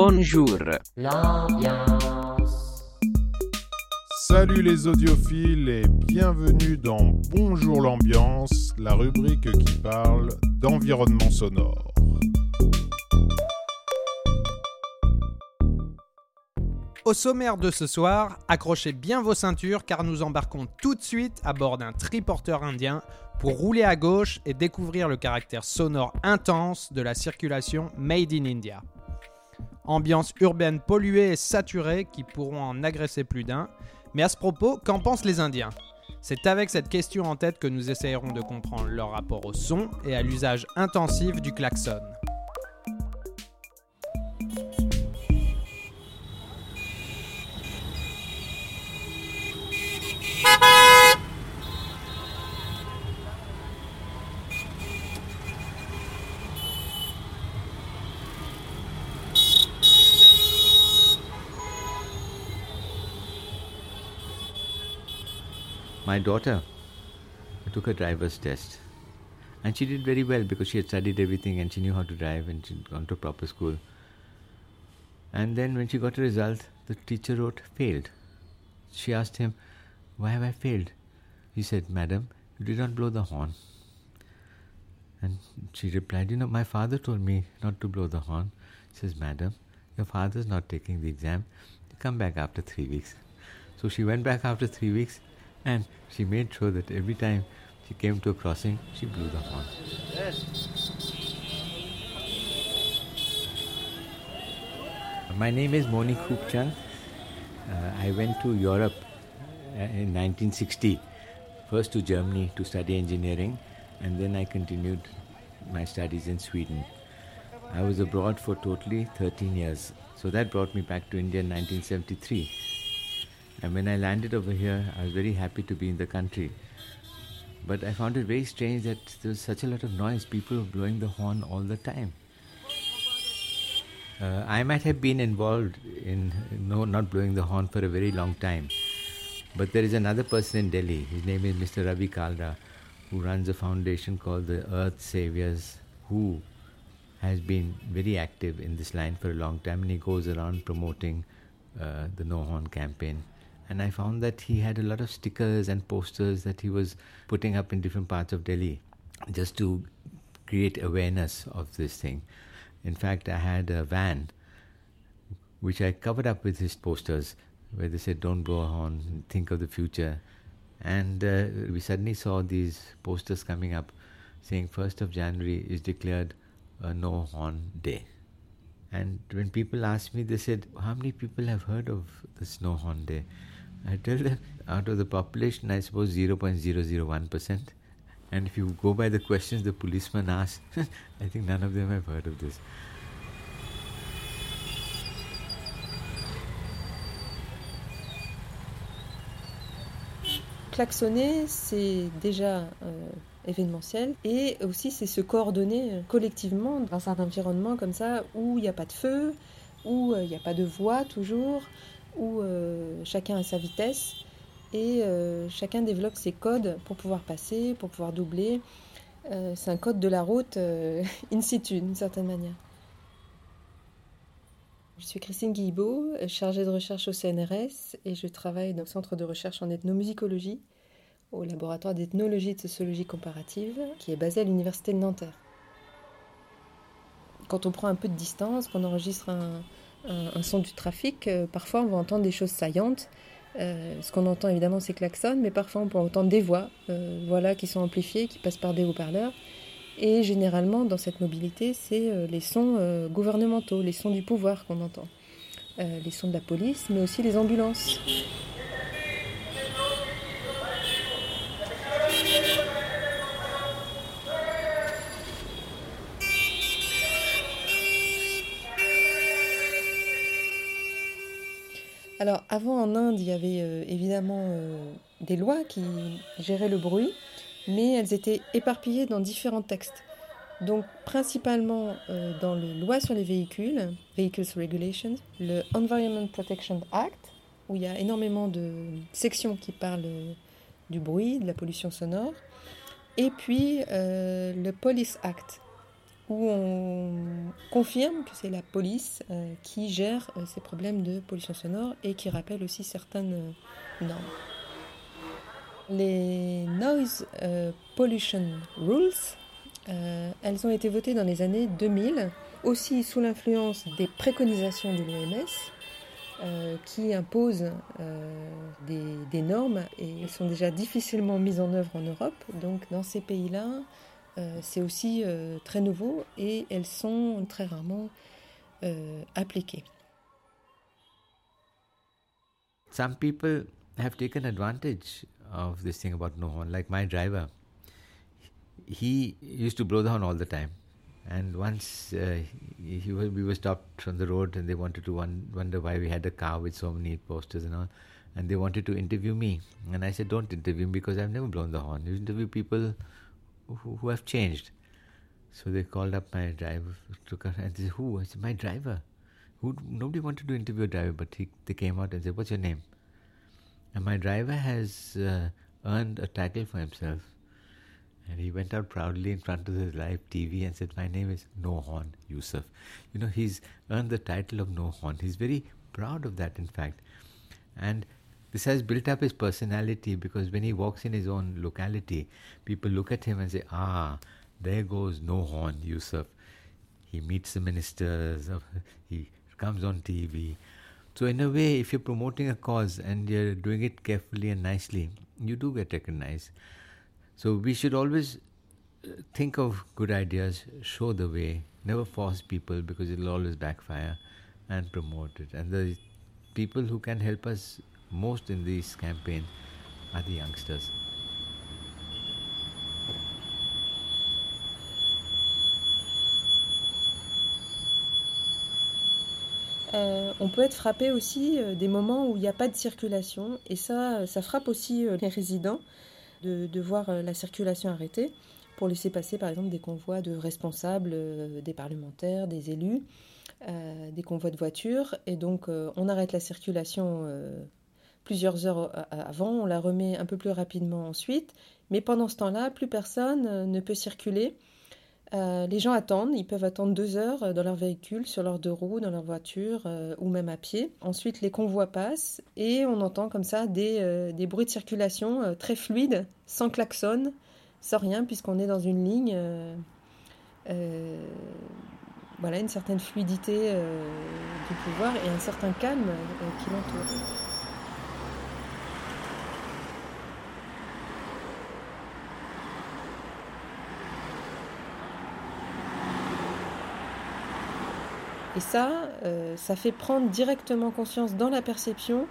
Bonjour. Salut les audiophiles et bienvenue dans Bonjour l'ambiance, la rubrique qui parle d'environnement sonore. Au sommaire de ce soir, accrochez bien vos ceintures car nous embarquons tout de suite à bord d'un triporteur indien pour rouler à gauche et découvrir le caractère sonore intense de la circulation Made in India. Ambiance urbaine polluée et saturée qui pourront en agresser plus d'un. Mais à ce propos, qu'en pensent les Indiens? C'est avec cette question en tête que nous essayerons de comprendre leur rapport au son et à l'usage intensif du klaxon. My daughter took a driver's test and she did very well because she had studied everything and she knew how to drive and she'd gone to proper school. And then when she got a result, the teacher wrote failed. She asked him, Why have I failed? He said, Madam, you did not blow the horn. And she replied, You know, my father told me not to blow the horn. He says, Madam, your father's not taking the exam. Come back after three weeks. So she went back after three weeks and she made sure that every time she came to a crossing, she blew the horn. My name is Moni Khoopchand. Uh, I went to Europe uh, in 1960, first to Germany to study engineering, and then I continued my studies in Sweden. I was abroad for totally 13 years, so that brought me back to India in 1973. And when I landed over here, I was very happy to be in the country. But I found it very strange that there was such a lot of noise, people were blowing the horn all the time. Uh, I might have been involved in no, not blowing the horn for a very long time. But there is another person in Delhi, his name is Mr. Ravi Kalra, who runs a foundation called the Earth Saviors, who has been very active in this line for a long time and he goes around promoting uh, the No Horn campaign and I found that he had a lot of stickers and posters that he was putting up in different parts of Delhi just to create awareness of this thing. In fact, I had a van which I covered up with his posters where they said, Don't blow a horn, think of the future. And uh, we suddenly saw these posters coming up saying 1st of January is declared a no horn day. And when people asked me, they said, How many people have heard of the no Horn Day? I tell them out of the population, I suppose 0.001%. And if you go by the questions the policeman asked, I think none of them have heard of this. Klaxonner, c'est déjà euh, événementiel et aussi c'est se coordonner euh, collectivement dans un environnement comme ça où il n'y a pas de feu, où euh, il n'y a pas de voix toujours, où euh, chacun a sa vitesse et euh, chacun développe ses codes pour pouvoir passer, pour pouvoir doubler. Euh, c'est un code de la route in situ, d'une certaine manière. Je suis Christine Guillebeau, chargée de recherche au CNRS et je travaille dans le centre de recherche en ethnomusicologie au laboratoire d'ethnologie et de sociologie comparative qui est basé à l'université de Nanterre. Quand on prend un peu de distance, qu'on enregistre un, un, son du trafic, euh, parfois on va entendre des choses saillantes. Euh, ce qu'on entend évidemment c'est klaxon, mais parfois on peut entendre des voix, euh, voilà, qui sont amplifiées, qui passent par des haut-parleurs. Et généralement dans cette mobilité, c'est les sons gouvernementaux, les sons du pouvoir qu'on entend, les sons de la police, mais aussi les ambulances. Alors avant en Inde, il y avait euh, évidemment euh, des lois qui géraient le bruit, mais elles étaient éparpillées dans différents textes. Donc principalement euh, dans les lois sur les véhicules, Vehicles Regulations, le Environment Protection Act, où il y a énormément de sections qui parlent du bruit, de la pollution sonore, et puis le Police Act, où on confirme que c'est la police qui gère ces problèmes de pollution sonore et qui rappelle aussi certaines normes. Les Noise Pollution Rules, elles ont été votées dans les années 2000, aussi sous l'influence des préconisations de l'OMS, euh, qui imposent euh, des, normes et elles sont déjà difficilement mises en œuvre en Europe. Donc dans ces pays-là, euh, c'est aussi très nouveau et elles sont très rarement appliquées. Some people have taken advantage of this thing about no horn, like my driver. He used to blow the horn all the time. And once uh, he, we were stopped on the road and they wanted to wonder why we had a car with so many posters and all. And they wanted to interview me. And I said, don't interview me because I've never blown the horn. You interview people who, have changed. So they called up my driver, took her, and they said, who? I said, my driver. Who, nobody wanted to interview a driver, but he, they came out and said, what's your name? And my driver has uh, earned a title for himself. And he went out proudly in front of his live TV and said, My name is No Horn Yusuf. You know, he's earned the title of No Horn. He's very proud of that, in fact. And this has built up his personality because when he walks in his own locality, people look at him and say, Ah, there goes No Horn Yusuf. He meets the ministers, he comes on TV. So, in a way, if you're promoting a cause and you're doing it carefully and nicely, you do get recognized. So we should always uh, think of good ideas, show the way, never force people because it will always backfire and promote it. And the people who can help us most in this campaign are the youngsters. Euh, on peut être frappé aussi euh, des moments où il n'y a pas de circulation et ça, ça frappe aussi euh, les résidents de, voir euh, la circulation arrêtée pour laisser passer par exemple des convois de responsables, euh, des parlementaires, des élus, euh, des convois de voitures. Et donc on arrête la circulation plusieurs heures avant, on la remet un peu plus rapidement ensuite. Mais pendant ce temps-là, plus personne ne peut circuler euh, les gens attendent, ils peuvent attendre deux heures euh, dans leur véhicule, sur leurs deux roues, dans leur voiture euh, ou même à pied. Ensuite, les convois passent et on entend comme ça des, des bruits de circulation très fluides, sans klaxon, sans rien, puisqu'on est dans une ligne. voilà, une certaine fluidité du pouvoir et un certain calme qui l'entoure. Et ça, euh, ça fait prendre directement conscience dans la perception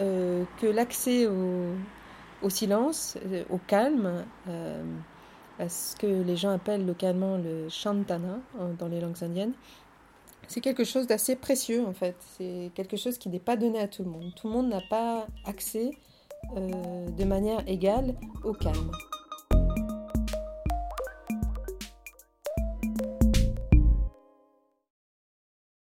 euh, que l'accès au, silence, euh, au calme, à ce que les gens appellent localement le shantana hein, dans les langues indiennes, c'est quelque chose d'assez précieux en fait. C'est quelque chose qui n'est pas donné à tout le monde. Tout le monde n'a pas accès de manière égale au calme.